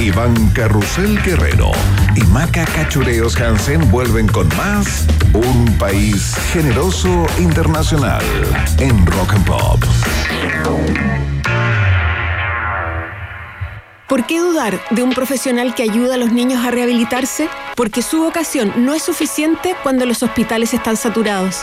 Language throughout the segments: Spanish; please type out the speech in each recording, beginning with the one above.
Iván Carrusel Guerrero y Maca Cachureos Hansen vuelven con más Un País Generoso Internacional en Rock and Pop. ¿Por qué dudar de un profesional que ayuda a los niños a rehabilitarse? Porque su vocación no es suficiente cuando los hospitales están saturados.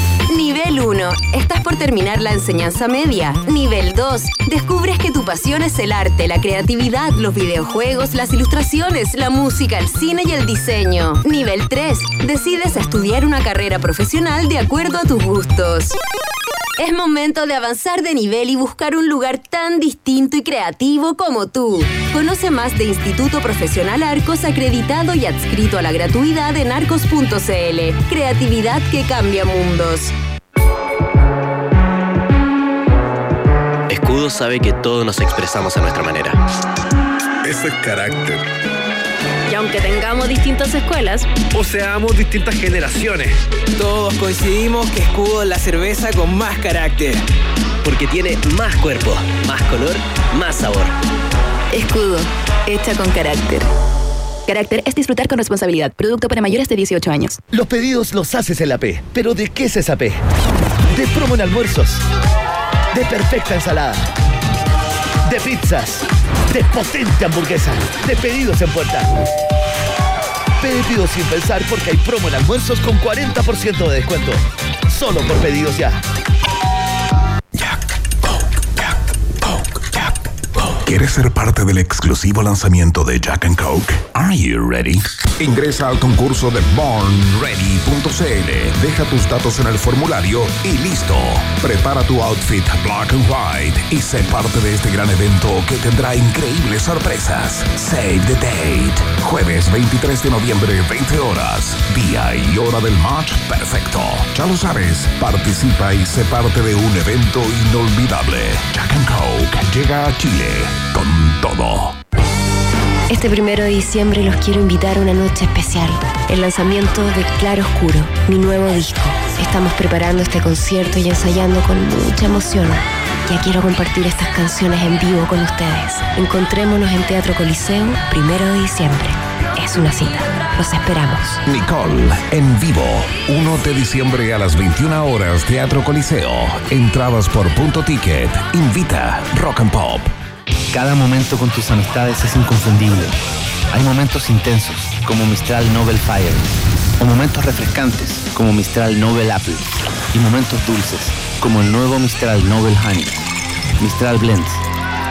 Nivel 1. Estás por terminar la enseñanza media. Nivel 2. Descubres que tu pasión es el arte, la creatividad, los videojuegos, las ilustraciones, la música, el cine y el diseño. Nivel 3. Decides estudiar una carrera profesional de acuerdo a tus gustos. Es momento de avanzar de nivel y buscar un lugar tan distinto y creativo como tú. Conoce más de Instituto Profesional Arcos acreditado y adscrito a la gratuidad en arcos.cl. Creatividad que cambia mundos. Sabe que todos nos expresamos a nuestra manera. Ese es carácter. Y aunque tengamos distintas escuelas, o seamos distintas generaciones, todos coincidimos que Escudo es la cerveza con más carácter. Porque tiene más cuerpo, más color, más sabor. Escudo, hecha con carácter. Carácter es disfrutar con responsabilidad. Producto para mayores de 18 años. Los pedidos los haces en la P. ¿Pero de qué es esa P? De promo en almuerzos. De perfecta ensalada. De pizzas. De potente hamburguesa. De pedidos en puerta. Pedidos sin pensar porque hay promo en almuerzos con 40% de descuento. Solo por pedidos ya. ¿Quieres ser parte del exclusivo lanzamiento de Jack and Coke? Are you ready? Ingresa al concurso de bornready.cl. Deja tus datos en el formulario y listo. Prepara tu outfit black and white y sé parte de este gran evento que tendrá increíbles sorpresas. Save the date. Jueves 23 de noviembre, 20 horas. Día y hora del match perfecto. Ya lo sabes, participa y sé parte de un evento inolvidable. Jack and Coke llega a Chile con todo. Este primero de diciembre los quiero invitar a una noche especial, el lanzamiento de Claro Oscuro, mi nuevo disco. Estamos preparando este concierto y ensayando con mucha emoción. Ya quiero compartir estas canciones en vivo con ustedes. Encontrémonos en Teatro Coliseo, primero de diciembre. Es una cita. Los esperamos. Nicole, en vivo. 1 de diciembre a las 21 horas, Teatro Coliseo. Entradas por punto ticket. Invita Rock and Pop. Cada momento con tus amistades es inconfundible. Hay momentos intensos, como Mistral Nobel Fire, o momentos refrescantes, como Mistral Nobel Apple, y momentos dulces, como el nuevo Mistral Nobel Honey. Mistral Blends,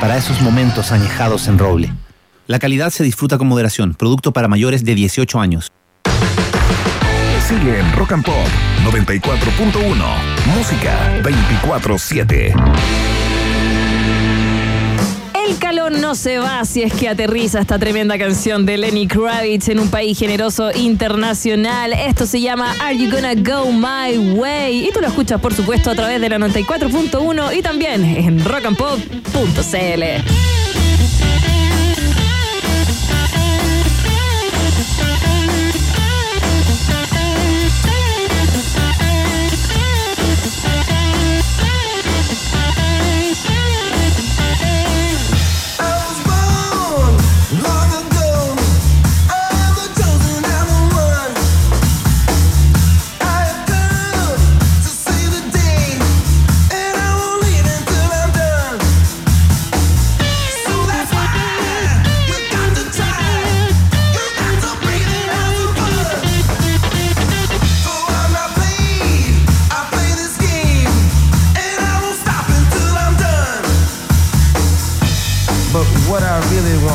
para esos momentos añejados en roble. La calidad se disfruta con moderación, producto para mayores de 18 años. Sigue en Rock and Pop 94.1, música 24-7 calor no se va si es que aterriza esta tremenda canción de Lenny Kravitz en un país generoso internacional. Esto se llama Are You Gonna Go My Way? Y tú lo escuchas, por supuesto, a través de la 94.1 y también en rockandpop.cl.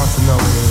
want to know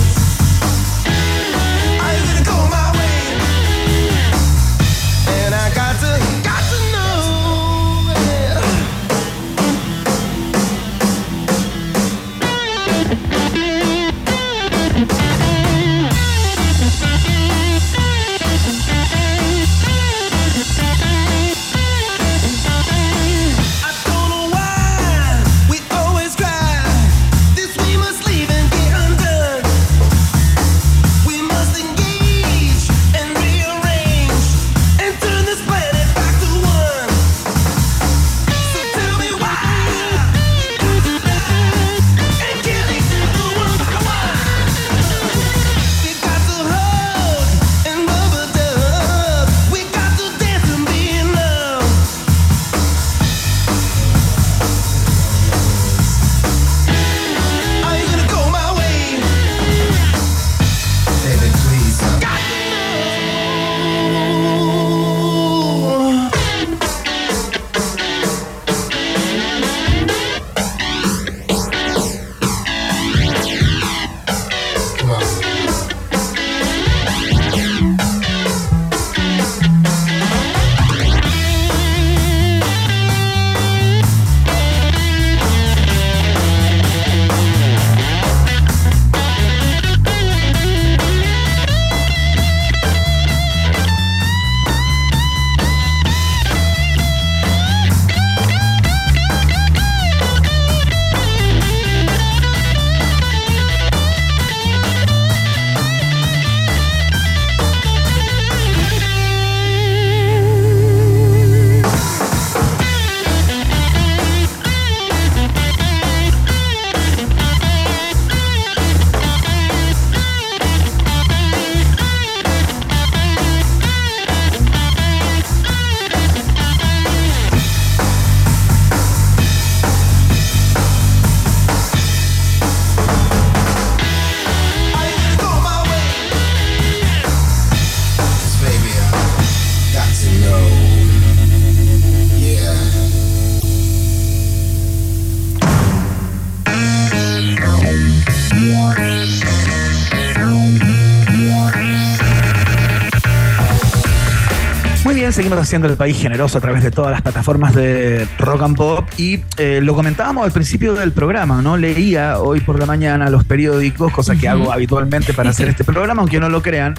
seguimos haciendo el país generoso a través de todas las plataformas de rock and pop. Y eh, lo comentábamos al principio del programa, ¿no? Leía hoy por la mañana los periódicos, cosa que hago habitualmente para hacer este programa, aunque no lo crean,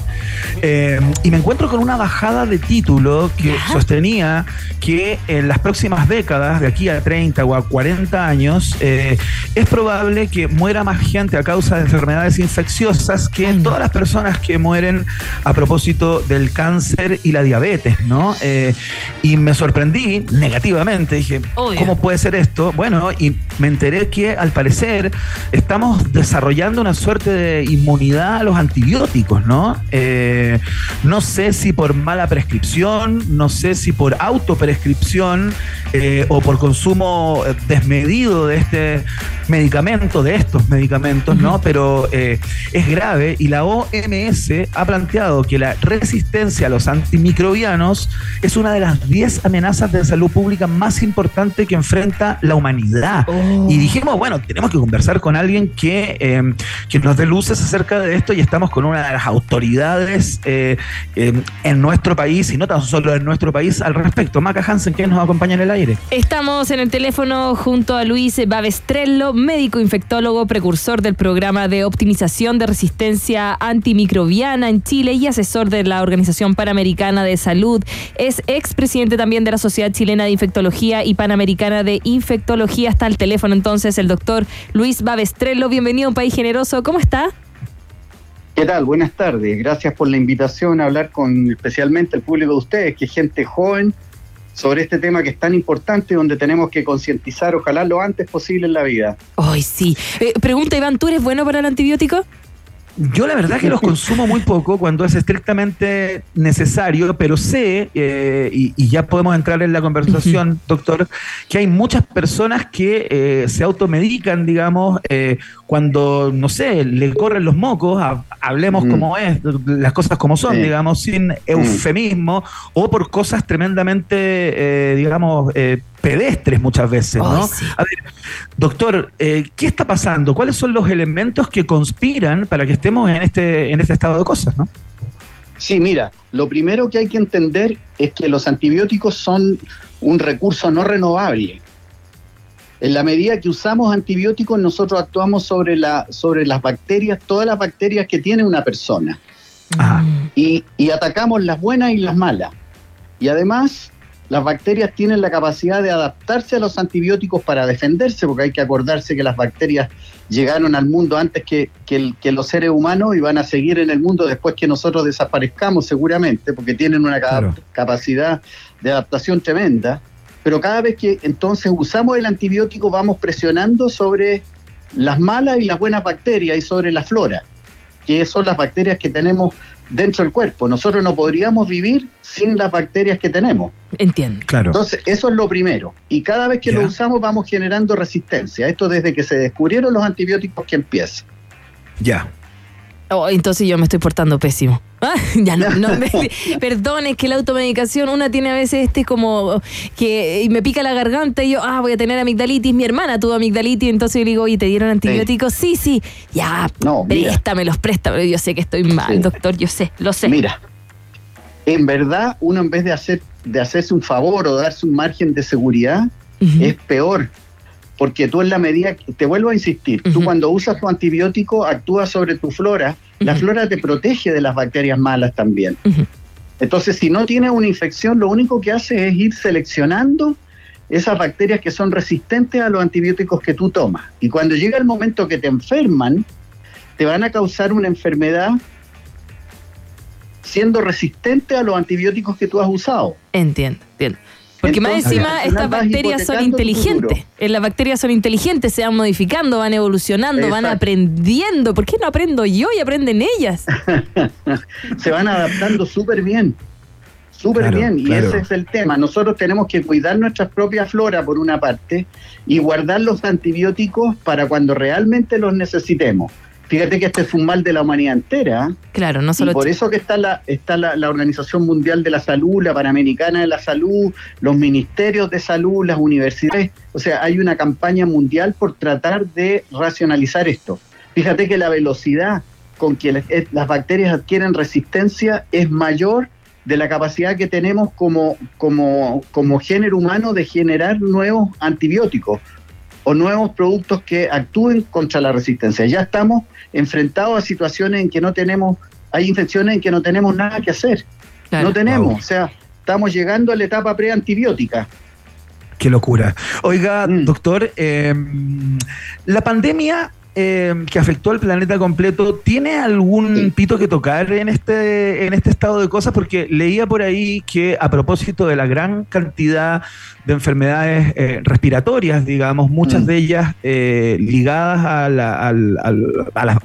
eh, y me encuentro con una bajada de título que sostenía que en las próximas décadas, de aquí a 30 o a 40 años, eh, es probable que muera más gente a causa de enfermedades infecciosas que todas las personas que mueren a propósito del cáncer y la diabetes, ¿no? Eh, y me sorprendí negativamente, dije, ¿cómo puede ser esto? Bueno, y me enteré que al parecer estamos desarrollando una suerte de inmunidad a los antibióticos, ¿no? Eh, no sé si por mala prescripción, no sé si por autoprescripción eh, o por consumo desmedido de este medicamento, de estos medicamentos, ¿no? Pero es grave y la OMS ha planteado que la resistencia a los antimicrobianos es una de las 10 amenazas de salud pública más importantes que enfrenta la humanidad. Oh. Y dijimos, bueno, tenemos que conversar con alguien que, eh, que, nos dé luces acerca de esto y estamos con una de las autoridades eh, en nuestro país y no tan solo en nuestro país al respecto. Maca Hansen, ¿quién nos acompaña en el aire? Estamos en el teléfono junto a Luis Babestrello, médico infectólogo, precursor del programa de optimización de resistencia antimicrobiana en Chile y asesor de la Organización Panamericana de Salud. Es expresidente también de la Sociedad Chilena de Infectología y Panamericana de Infectología. Está al teléfono entonces el doctor Luis Babestrello. Bienvenido a un país generoso. ¿Cómo está? ¿Qué tal? Buenas tardes. Gracias por la invitación a hablar con especialmente el público de ustedes, que es gente joven, sobre este tema que es tan importante, donde tenemos que concientizar, ojalá lo antes posible en la vida. Ay, sí. Eh, pregunta, Iván, ¿tú eres bueno para el antibiótico? Yo la verdad que los consumo muy poco cuando es estrictamente necesario, pero sé, eh, y, ya podemos entrar en la conversación, doctor, que hay muchas personas que eh, se automedican, digamos, eh, cuando, no sé, le corren los mocos, hablemos como es, las cosas como son, digamos, sin eufemismo, o por cosas tremendamente, digamos, pedestres muchas veces, ¿no? A ver, doctor, eh, ¿qué está pasando? ¿Cuáles son los elementos que conspiran para que estemos en este, en este estado de cosas, no? Sí, mira, lo primero que hay que entender es que los antibióticos son un recurso no renovable. En la medida que usamos antibióticos, nosotros actuamos sobre, la, sobre las bacterias, todas las bacterias que tiene una persona. Y, y atacamos las buenas y las malas. Y además las bacterias tienen la capacidad de adaptarse a los antibióticos para defenderse, porque hay que acordarse que las bacterias llegaron al mundo antes que, los seres humanos y van a seguir en el mundo después que nosotros desaparezcamos seguramente, porque tienen una capacidad de adaptación tremenda. Pero cada vez que entonces usamos el antibiótico vamos presionando sobre las malas y las buenas bacterias y sobre la flora, que son las bacterias que tenemos dentro del cuerpo. Nosotros no podríamos vivir sin las bacterias que tenemos. Entiendo. Claro. Entonces, eso es lo primero. Y cada vez que lo usamos vamos generando resistencia. Esto desde que se descubrieron los antibióticos que empieza. Ya. Oh, entonces yo me estoy portando pésimo. Ah, ya no, no perdón, es que la automedicación, una tiene a veces este como que me pica la garganta y yo, ah, voy a tener amigdalitis. Mi hermana tuvo amigdalitis, entonces yo le digo, oye, ¿te dieron antibióticos? Sí, sí, ya, no, préstamelos, préstamelo. Yo sé que estoy mal, doctor, yo sé, lo sé. Mira, en verdad, uno en vez de hacer de hacerse un favor o darse un margen de seguridad, es peor porque tú en la medida, te vuelvo a insistir, tú cuando usas tu antibiótico actúas sobre tu flora, la flora te protege de las bacterias malas también. Entonces, si no tienes una infección, lo único que hace es ir seleccionando esas bacterias que son resistentes a los antibióticos que tú tomas. Y cuando llega el momento que te enferman, te van a causar una enfermedad siendo resistente a los antibióticos que tú has usado. Entiendo, entiendo. Porque más encima estas bacterias son inteligentes. Las bacterias son inteligentes, se van modificando, van evolucionando, van aprendiendo. ¿Por qué no aprendo yo y aprenden ellas? se van adaptando súper bien. Súper bien, y ese es el tema. Nosotros tenemos que cuidar nuestra propia flora por una parte y guardar los antibióticos para cuando realmente los necesitemos. Fíjate que este es un mal de la humanidad entera. Claro, no solo. Y por eso que está la está la, Organización Mundial de la Salud, la Panamericana de la Salud, los ministerios de salud, las universidades. O sea, hay una campaña mundial por tratar de racionalizar esto. Fíjate que la velocidad con que las bacterias adquieren resistencia es mayor de la capacidad que tenemos como, como, como género humano de generar nuevos antibióticos o nuevos productos que actúen contra la resistencia. Ya estamos enfrentados a situaciones en que no tenemos, hay infecciones en que no tenemos nada que hacer. No tenemos, o sea, estamos llegando a la etapa preantibiótica. Qué locura. Oiga, mm. doctor, em, la pandemia eh, que afectó al planeta completo, ¿tiene algún pito que tocar en este, en este estado de cosas? Porque leía por ahí que a propósito de la gran cantidad de enfermedades eh, respiratorias, digamos, muchas mm. de ellas eh, ligadas a, las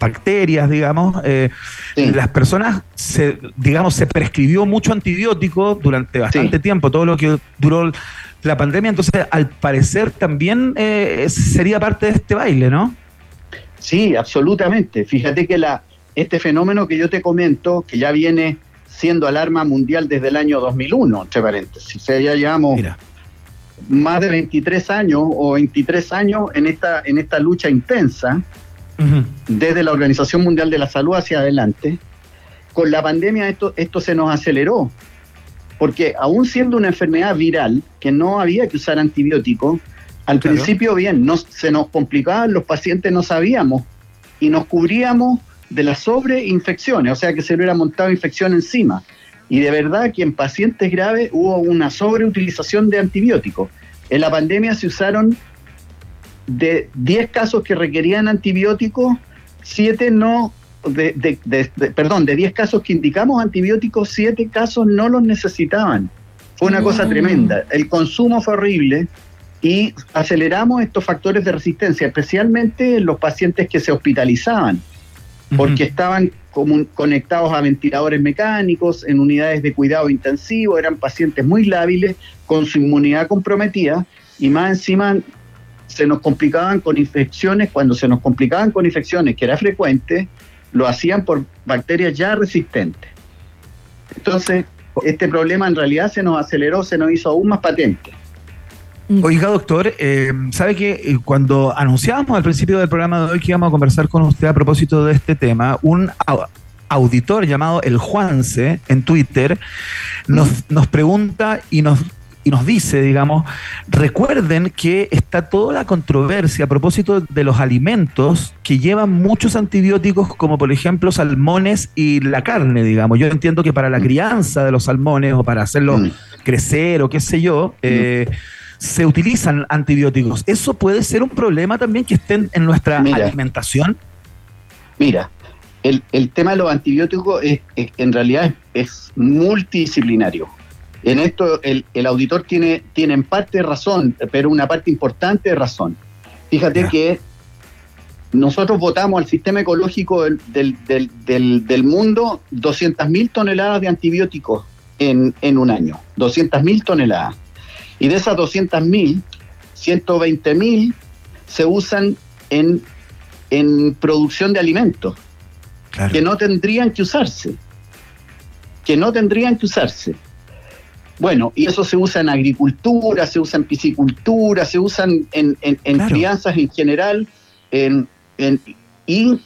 bacterias, digamos, las personas, se, digamos, se prescribió mucho antibiótico durante bastante tiempo, todo lo que duró la pandemia, entonces al parecer también sería parte de este baile, ¿no? Sí, absolutamente. Fíjate que la, este fenómeno que yo te comento, que ya viene siendo alarma mundial desde el año 2001, entre paréntesis, o sea, ya llevamos más de 23 años o 23 años en esta, en esta lucha intensa, desde la Organización Mundial de la Salud hacia adelante. Con la pandemia esto, esto se nos aceleró, porque aún siendo una enfermedad viral, que no había que usar antibióticos, al principio bien, no, se nos complicaban, los pacientes no sabíamos y nos cubríamos de las sobreinfecciones, o sea que se le hubiera montado infección encima. Y de verdad que en pacientes graves hubo una sobreutilización de antibióticos. En la pandemia se usaron de 10 casos que requerían antibióticos, 7 no, de, perdón, de 10 casos que indicamos antibióticos, 7 casos no los necesitaban. Fue una cosa tremenda. El consumo fue horrible y aceleramos estos factores de resistencia, especialmente en los pacientes que se hospitalizaban, porque estaban conectados a ventiladores mecánicos, en unidades de cuidado intensivo, eran pacientes muy lábiles, con su inmunidad comprometida, y más encima se nos complicaban con infecciones, cuando se nos complicaban con infecciones, que era frecuente, lo hacían por bacterias ya resistentes. Entonces, este problema en realidad se nos aceleró, se nos hizo aún más patente. Oiga, doctor, eh, ¿sabe que eh, cuando anunciábamos al principio del programa de hoy que íbamos a conversar con usted a propósito de este tema, un auditor llamado El Juanse en Twitter nos, nos pregunta y nos y nos dice, digamos, recuerden que está toda la controversia a propósito de los alimentos que llevan muchos antibióticos, como por ejemplo salmones y la carne, digamos. Yo entiendo que para la crianza de los salmones o para hacerlos mm. crecer o qué sé yo, eh, se utilizan antibióticos. ¿Eso puede ser un problema también que estén en nuestra alimentación? Mira, el, tema de los antibióticos es, en realidad es, multidisciplinario. En esto el, auditor tiene, tiene en parte razón, pero una parte importante de razón. Fíjate que nosotros votamos al sistema ecológico del, del, del, del mundo 200.000 toneladas de antibióticos en, en un año. 200.000 toneladas. Y de esas 200.000, 120.000 se usan en, en producción de alimentos, que no tendrían que usarse, que no tendrían que usarse. Bueno, y eso se usa en agricultura, se usa en piscicultura, se usan en, en, crianzas en general, en, y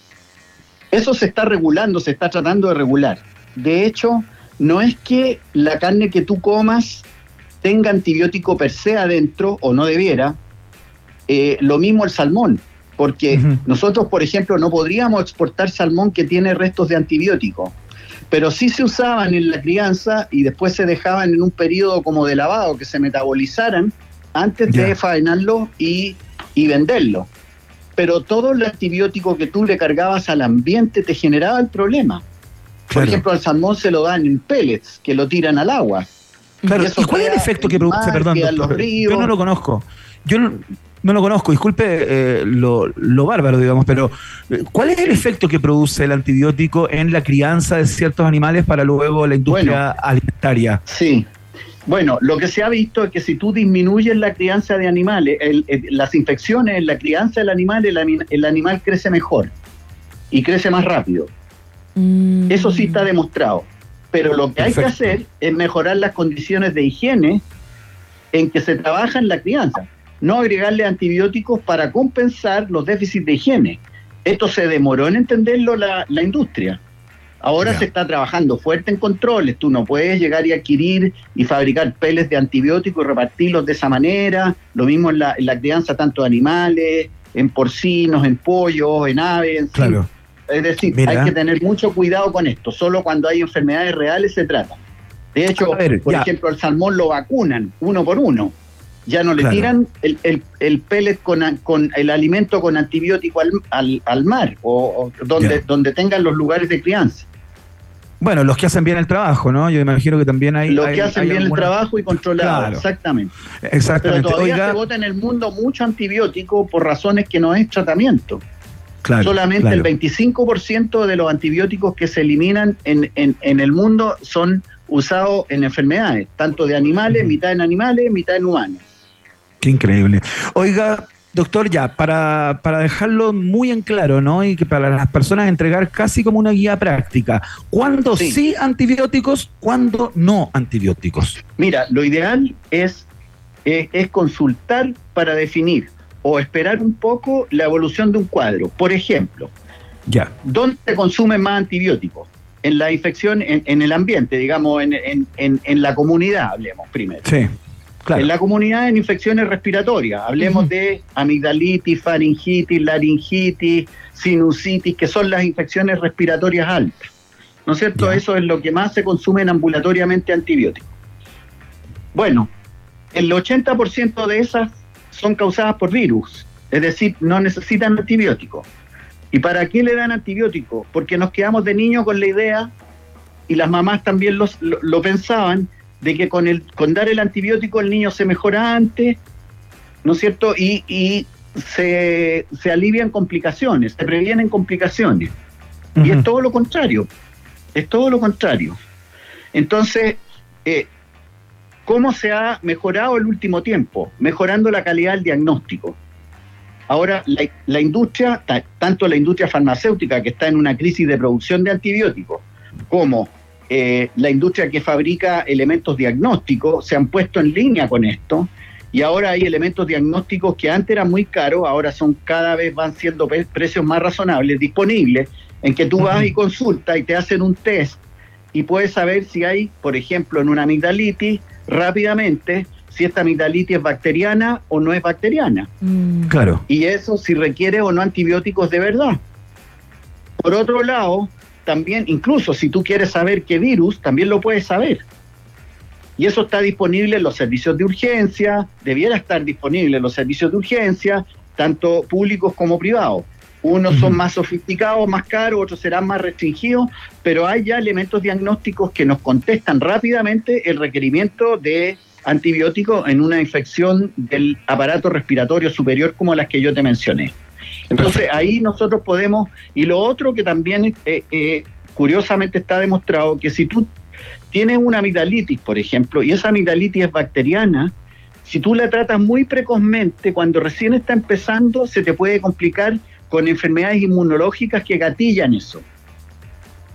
eso se está regulando, se está tratando de regular. De hecho, no es que la carne que tú comas tenga antibiótico per se adentro, o no debiera, eh, lo mismo el salmón, porque nosotros, por ejemplo, no podríamos exportar salmón que tiene restos de antibiótico, pero sí se usaban en la crianza y después se dejaban en un periodo como de lavado, que se metabolizaran antes de faenarlo y, y venderlo. Pero todo el antibiótico que tú le cargabas al ambiente te generaba el problema. Por ejemplo, al salmón se lo dan en pellets, que lo tiran al agua. ¿Y, cuál es el efecto que produce? Perdón, yo no lo conozco. Yo no, lo conozco, disculpe eh, lo, bárbaro, digamos, pero eh, ¿cuál es el efecto que produce el antibiótico en la crianza de ciertos animales para luego la industria alimentaria? Sí. Bueno, lo que se ha visto es que si tú disminuyes la crianza de animales, las infecciones en la crianza del animal, el, animal crece mejor y crece más rápido. Mm. Eso sí está demostrado. Pero lo que hay que hacer es mejorar las condiciones de higiene en que se trabaja en la crianza, no agregarle antibióticos para compensar los déficits de higiene. Esto se demoró en entenderlo la, industria. Ahora se está trabajando fuerte en controles. Tú no puedes llegar y adquirir y fabricar peles de antibióticos y repartirlos de esa manera. Lo mismo en la, en la crianza tanto de animales, en porcinos, en pollos, en aves. En claro. Es decir, hay que tener mucho cuidado con esto. Solo cuando hay enfermedades reales se trata. De hecho, por ejemplo, el salmón lo vacunan uno por uno. Ya no le tiran el, el, el pellet con, con, el alimento con antibiótico al, al, mar o, donde, donde tengan los lugares de crianza. Bueno, los que hacen bien el trabajo, ¿no? Yo imagino que también hay. Los que hacen bien el trabajo y controlado, exactamente. Exactamente. Pero todavía se vota en el mundo mucho antibiótico por razones que no es tratamiento. Claro, Solamente el 25% de los antibióticos que se eliminan en, en, en, el mundo son usados en enfermedades, tanto de animales, mitad en animales, mitad en humanos. Qué increíble. Oiga, doctor, ya, para, para, dejarlo muy en claro, ¿no? Y que para las personas entregar casi como una guía práctica, ¿cuándo sí, antibióticos, cuándo no antibióticos? Mira, lo ideal es, es, consultar para definir o esperar un poco la evolución de un cuadro. Por ejemplo, ya. ¿dónde se consumen más antibióticos? En la infección, en, en el ambiente, digamos, en, en, en, la comunidad, hablemos primero. Sí. En la comunidad en infecciones respiratorias, hablemos de amigdalitis, faringitis, laringitis, sinusitis, que son las infecciones respiratorias altas. ¿No es cierto? Eso es lo que más se consumen ambulatoriamente antibióticos. Bueno, el 80% de esas son causadas por virus, es decir, no necesitan antibióticos. ¿Y para qué le dan antibióticos? Porque nos quedamos de niños con la idea, y las mamás también lo, lo pensaban, de que con, el, con dar el antibiótico el niño se mejora antes, ¿no es cierto? Y, y se, se, alivian complicaciones, se previenen complicaciones. Y es todo lo contrario, es todo lo contrario. Entonces, eh, ¿cómo se ha mejorado el último tiempo? Mejorando la calidad del diagnóstico. Ahora, la, la industria, tanto la industria farmacéutica que está en una crisis de producción de antibióticos, como eh, la industria que fabrica elementos diagnósticos se han puesto en línea con esto y ahora hay elementos diagnósticos que antes eran muy caros, ahora son cada vez van siendo precios más razonables, disponibles, en que tú vas y consultas y te hacen un test y puedes saber si hay, por ejemplo, en una amigdalitis, rápidamente, si esta amigdalitis es bacteriana o no es bacteriana. Mm. Claro. Y eso si requiere o no antibióticos de verdad. Por otro lado, también, incluso si tú quieres saber qué virus, también lo puedes saber. Y eso está disponible en los servicios de urgencia, debiera estar disponible en los servicios de urgencia, tanto públicos como privados. Unos son más sofisticados, más caros, otros serán más restringidos, pero hay ya elementos diagnósticos que nos contestan rápidamente el requerimiento de antibióticos en una infección del aparato respiratorio superior como las que yo te mencioné. Entonces ahí nosotros podemos, y lo otro que también eh, eh, curiosamente está demostrado, que si tú tienes una amigdalitis, por ejemplo, y esa amigdalitis es bacteriana, si tú la tratas muy precozmente, cuando recién está empezando, se te puede complicar con enfermedades inmunológicas que gatillan eso.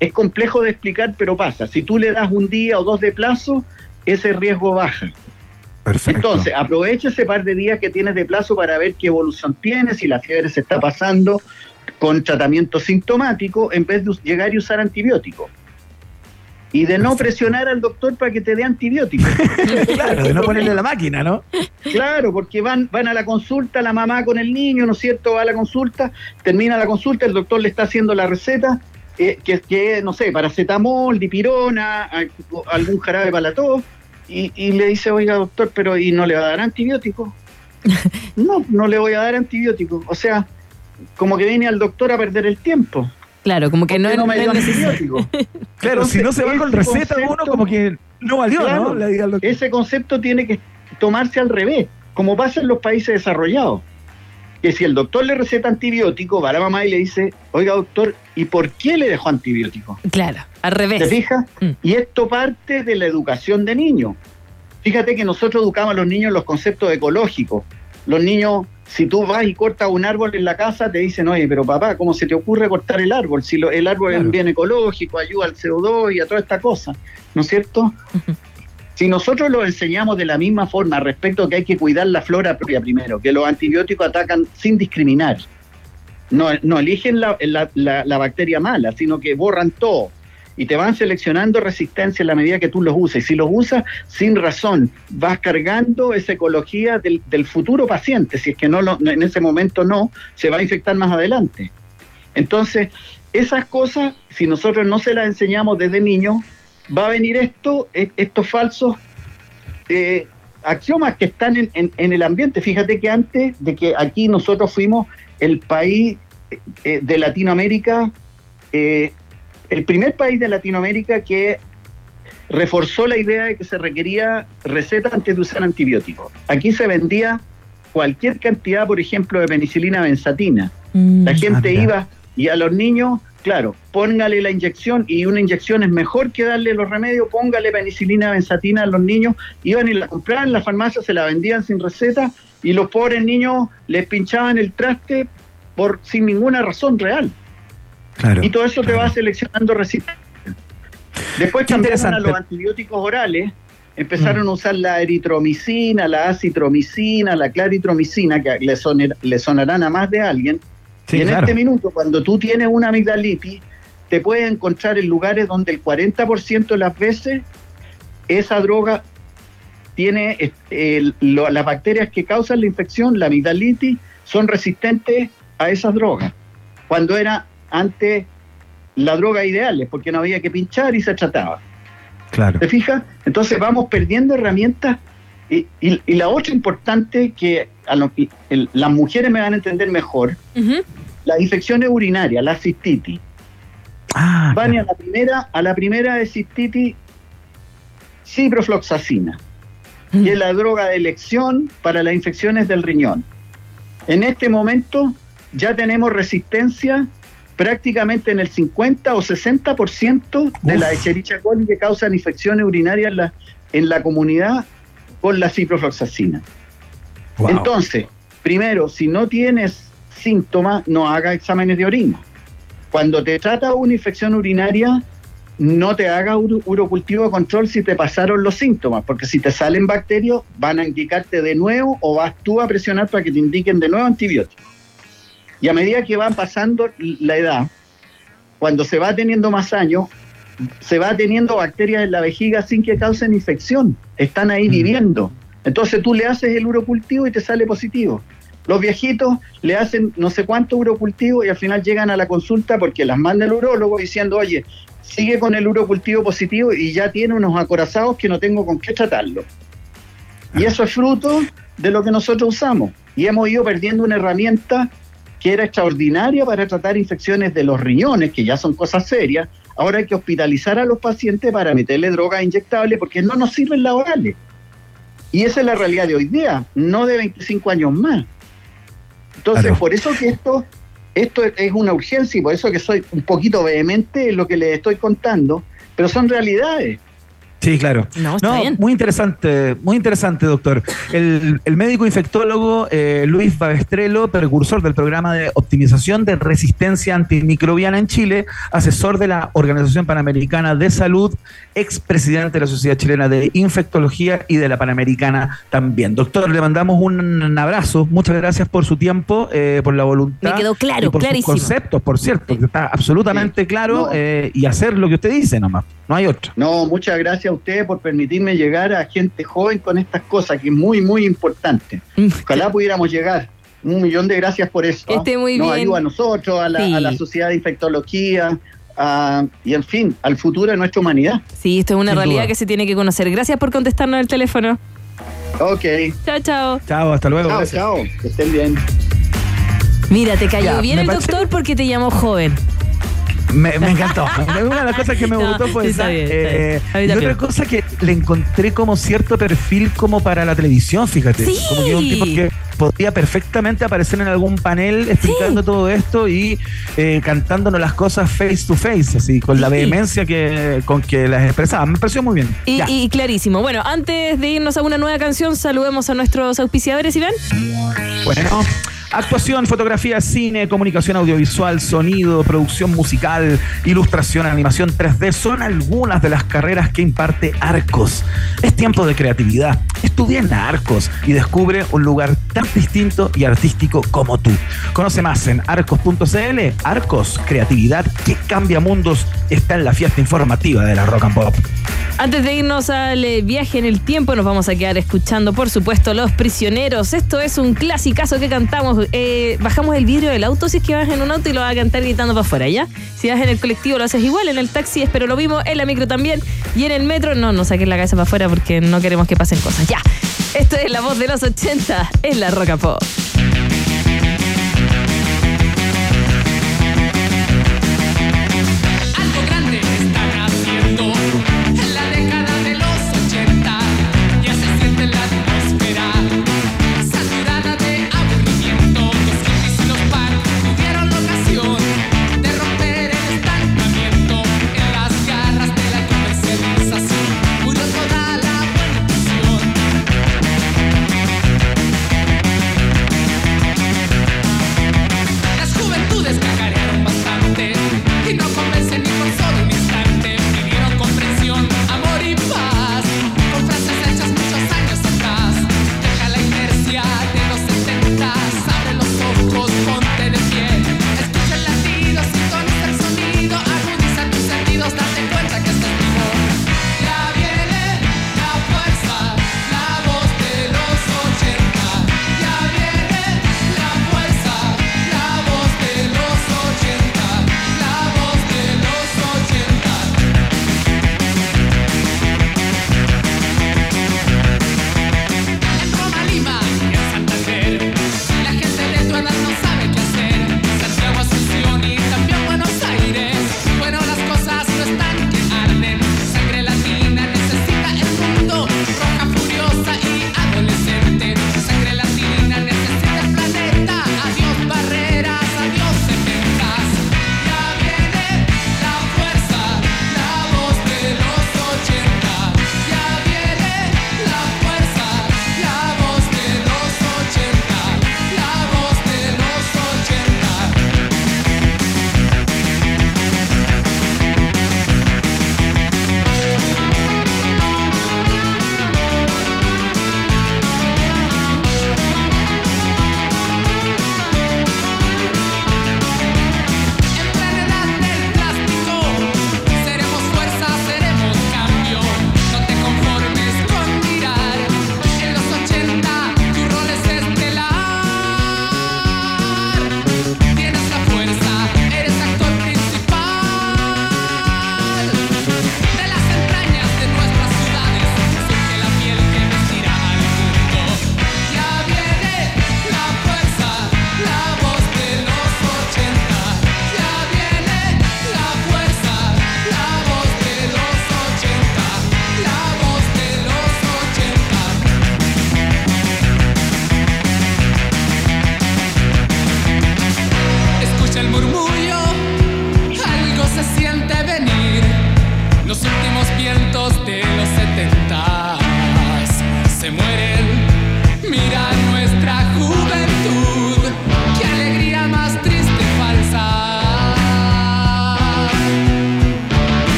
Es complejo de explicar, pero pasa. Si tú le das un día o dos de plazo, ese riesgo baja. Entonces, aprovecha ese par de días que tienes de plazo para ver qué evolución tienes, si la fiebre se está pasando con tratamiento sintomático, en vez de llegar y usar antibióticos. Y de no presionar al doctor para que te dé antibióticos. claro, de no ponerle la máquina, ¿no? Claro, porque van, van a la consulta, la mamá con el niño, ¿no es cierto? Va a la consulta, termina la consulta, el doctor le está haciendo la receta, eh, que, que, no sé, paracetamol, dipirona, algún jarabe para la tos y, le dice, oiga doctor, pero ¿y no le va a dar antibiótico? no, no le voy a dar antibiótico. O sea, como que viene al doctor a perder el tiempo. Claro, como que no, no me dio antibiótico. claro, si no se va con receta uno como que no valió, ¿no? ese concepto tiene que tomarse al revés, como pasa en los países desarrollados. Que si el doctor le receta antibiótico, va a la mamá y le dice, oiga doctor, ¿y por qué le dejó antibiótico? Claro, al revés. ¿Te fijas? Mm. Y esto parte de la educación de niños. Fíjate que nosotros educamos a los niños en los conceptos ecológicos. Los niños, si tú vas y cortas un árbol en la casa, te dicen, oye, pero papá, ¿cómo se te ocurre cortar el árbol? Si el árbol es bien ecológico, ayuda al CO2 y a toda esta cosa, ¿no es cierto? Si nosotros lo enseñamos de la misma forma respecto a que hay que cuidar la flora propia primero, que los antibióticos atacan sin discriminar, no, no eligen la, la, bacteria mala, sino que borran todo. Y te van seleccionando resistencia en la medida que tú los usas. Y si los usas sin razón, vas cargando esa ecología del, futuro paciente. Si es que no en ese momento no, se va a infectar más adelante. Entonces, esas cosas, si nosotros no se las enseñamos desde niños, va a venir esto, e, estos falsos eh, axiomas que están en, el ambiente. Fíjate que antes de que aquí nosotros fuimos el país eh, de Latinoamérica eh, el primer país de Latinoamérica que reforzó la idea de que se requería receta antes de usar antibióticos. Aquí se vendía cualquier cantidad, por ejemplo, de penicilina benzatina. la mm. gente ah, iba y a los niños, claro, póngale la inyección y una inyección es mejor que darle los remedios, póngale penicilina benzatina a los niños, iban y la compraban en la farmacia, se la vendían sin receta y los pobres niños les pinchaban el traste por sin ninguna razón real y todo eso te va seleccionando resistencia. Después cambiaron a los antibióticos orales, empezaron mm. a usar la eritromicina, la acitromicina, la claritromicina, que le, sonarán a más de alguien. y en este minuto, cuando tú tienes una amigdalitis, te puedes encontrar en lugares donde el 40% de las veces esa droga tiene las bacterias que causan la infección, la amigdalitis, son resistentes a esas drogas. Cuando era ante la droga ideal, porque no había que pinchar y se trataba. Claro. ¿Te fijas? Entonces vamos perdiendo herramientas y, la otra importante que las mujeres me van a entender mejor, las infecciones urinarias, la cistitis. Ah, van a la primera, a la primera de cistitis, ciprofloxacina, que es la droga de elección para las infecciones del riñón. En este momento ya tenemos resistencia prácticamente en el 50 o 60% de la Echerichia coli que causan infecciones urinarias en la, en la comunidad con la ciprofloxacina. Entonces, primero, si no tienes síntomas, no haga exámenes de orina. Cuando te trata una infección urinaria, no te haga urocultivo de control si te pasaron los síntomas, porque si te salen bacterias, van a indicarte de nuevo o vas tú a presionar para que te indiquen de nuevo antibióticos. Y a medida que van pasando la edad, cuando se va teniendo más años, se va teniendo bacterias en la vejiga sin que causen infección. Están ahí mm. viviendo. Entonces tú le haces el urocultivo y te sale positivo. Los viejitos le hacen no sé cuánto urocultivo y al final llegan a la consulta porque las manda el urólogo diciendo, oye, sigue con el urocultivo positivo y ya tiene unos acorazados que no tengo con qué tratarlo. Y eso es fruto de lo que nosotros usamos. Y hemos ido perdiendo una herramienta que era extraordinaria para tratar infecciones de los riñones, que ya son cosas serias, ahora hay que hospitalizar a los pacientes para meterle drogas inyectables porque no nos sirven las orales. Y esa es la realidad de hoy día, no de 25 años más. Entonces, por eso que esto, esto es una urgencia y por eso que soy un poquito vehemente en lo que les estoy contando, pero son realidades. Sí, claro. No, muy interesante, muy interesante, doctor. El, médico infectólogo eh, Luis Babestrelo, precursor del programa de optimización de resistencia antimicrobiana en Chile, asesor de la Organización Panamericana de Salud, expresidente de la Sociedad Chilena de Infectología y de la Panamericana también. Doctor, le mandamos un abrazo. Muchas gracias por su tiempo, eh, por la voluntad. Me quedó claro, y por sus conceptos, por cierto, está absolutamente claro eh, y hacer lo que usted dice nomás. No hay otro. No, muchas gracias a ustedes por permitirme llegar a gente joven con estas cosas, que es muy, muy importante. Mm. Ojalá pudiéramos llegar. Un millón de gracias por eso. ¿ah? muy Nos ayuda a nosotros, a la, sociedad de infectología, y en fin, al futuro de nuestra humanidad. Sí, esto es una realidad que se tiene que conocer. Gracias por contestarnos el teléfono. Ok. Chao, chao. Chao, hasta luego. Chao, chao. Que estén bien. Mira, te cayó bien el doctor porque te llamó joven. Me, encantó. Una de las cosas que me gustó fue esa. Eh, y otra cosa que le encontré como cierto perfil como para la televisión, fíjate. Como que un tipo que podía perfectamente aparecer en algún panel explicando todo esto y eh, cantándonos las cosas face to face, así, con la vehemencia que, con que las expresaba. Me pareció muy bien. Y, y, clarísimo. Bueno, antes de irnos a una nueva canción, saludemos a nuestros auspiciadores, Iván. Bueno. Actuación, fotografía, cine, comunicación audiovisual, sonido, producción musical, ilustración, animación 3D son algunas de las carreras que imparte Arcos. Es tiempo de creatividad. Estudia en Arcos y descubre un lugar tan distinto y artístico como tú. Conoce más en arcos.cl. Arcos, creatividad que cambia mundos, está en la fiesta informativa de la Rock and Pop. Antes de irnos al eh, viaje en el tiempo, nos vamos a quedar escuchando, por supuesto, Los Prisioneros. Esto es un clasicazo que cantamos. Eh, bajamos el vidrio del auto si es que vas en un auto y lo vas a cantar gritando para afuera, ¿ya? Si vas en el colectivo lo haces igual, en el taxi espero lo mismo, en la micro también y en el metro no, no saques la cabeza para afuera porque no queremos que pasen cosas. Ya, esto es la voz de los 80 en la Roca Pop.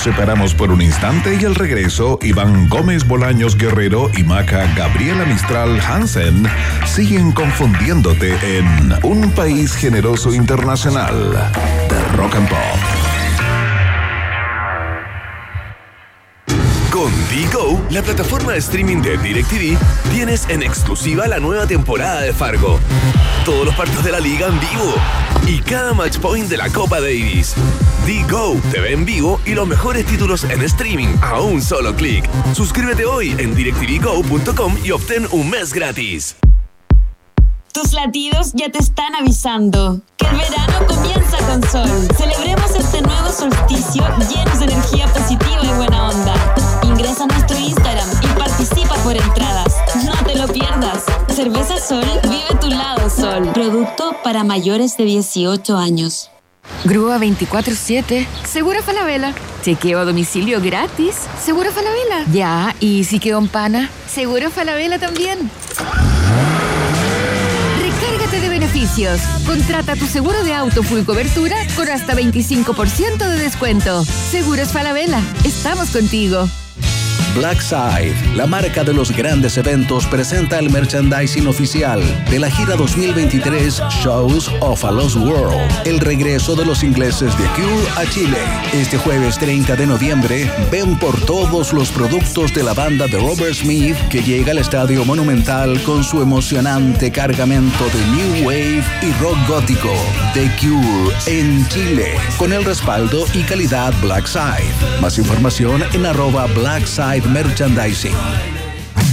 Separamos por un instante y al regreso, Iván Gómez Bolaños Guerrero y Maca Gabriela Mistral Hansen siguen confundiéndote en Un País Generoso Internacional de Rock and Pop. Digo, la plataforma de streaming de DirecTV, tienes en exclusiva la nueva temporada de Fargo. Todos los partidos de la liga en vivo y cada match point de la Copa Davis. Digo te ve en vivo y los mejores títulos en streaming a un solo clic. Suscríbete hoy en directvgo.com y obtén un mes gratis. Tus latidos ya te están avisando que el verano comienza con sol. Celebremos este nuevo solsticio llenos de energía positiva y buena onda. A nuestro Instagram y participa por entradas. No te lo pierdas. Cerveza Sol vive tu lado Sol. Producto para mayores de 18 años. Grúa 24-7. Seguro Falabella. Chequeo a domicilio gratis. Seguro Falabella. Ya, y si quedó en pana. Seguro Falabella también. Recárgate de beneficios. Contrata tu seguro de auto full cobertura con hasta 25% de descuento. Seguros Falabella. Estamos contigo. Blackside, la marca de los grandes eventos, presenta el merchandising oficial de la gira 2023 Shows of a Lost World, el regreso de los ingleses de Cure a Chile. Este jueves 30 de noviembre, ven por todos los productos de la banda de Robert Smith que llega al Estadio Monumental con su emocionante cargamento de New Wave y rock gótico. The Cure en Chile, con el respaldo y calidad Blackside. Más información en arroba Blackside Merchandising.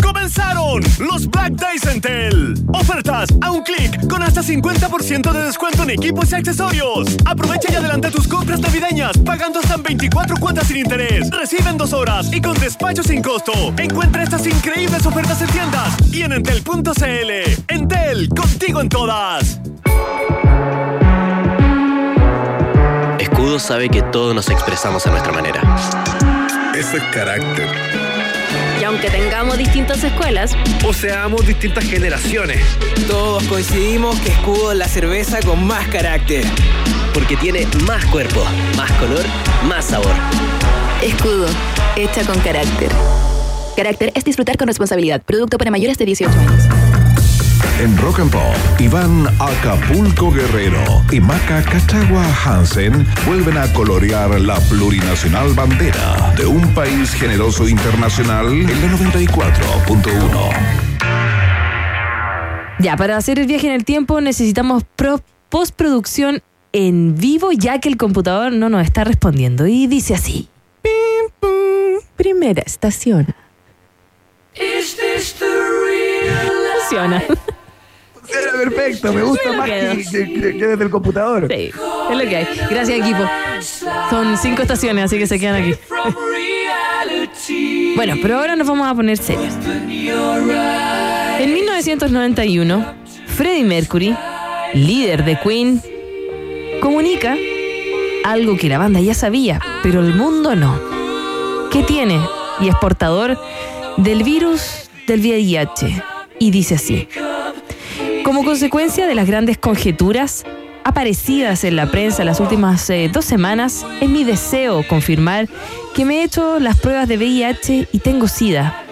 ¡Comenzaron los Black Days en Tel! Ofertas a un clic con hasta 50% de descuento en equipos y accesorios. Aprovecha y adelanta tus compras navideñas pagando hasta en 24 cuotas sin interés. Recibe en dos horas y con despacho sin costo. Encuentra estas increíbles ofertas en tiendas y en entel.cl. Entel, contigo en todas. Escudo sabe que todos nos expresamos a nuestra manera. Eso es carácter. Y aunque tengamos distintas escuelas, o seamos distintas generaciones, todos coincidimos que Escudo es la cerveza con más carácter. Porque tiene más cuerpo, más color, más sabor. Escudo, hecha con carácter. Carácter es disfrutar con responsabilidad. Producto para mayores de 18 años. En Rock and Pop, Iván Acapulco Guerrero y Maca Cachagua Hansen vuelven a colorear la plurinacional bandera de un país generoso internacional en la 94.1. Ya, para hacer el viaje en el tiempo necesitamos pro- postproducción en vivo ya que el computador no nos está respondiendo. Y dice así. Pim, pum, primera estación. Funciona. Era perfecto, me gusta Me más que desde el computador. Sí, es lo que hay. Gracias, equipo. Son cinco estaciones, así que se quedan aquí. Bueno, pero ahora nos vamos a poner serios. En 1991, Freddie Mercury, líder de Queen, comunica algo que la banda ya sabía, pero el mundo no. ¿Qué tiene? Y es portador del virus del VIH. Y dice así. Como consecuencia de las grandes conjeturas aparecidas en la prensa las últimas eh, dos semanas, es mi deseo confirmar que me he hecho las pruebas de VIH y tengo SIDA.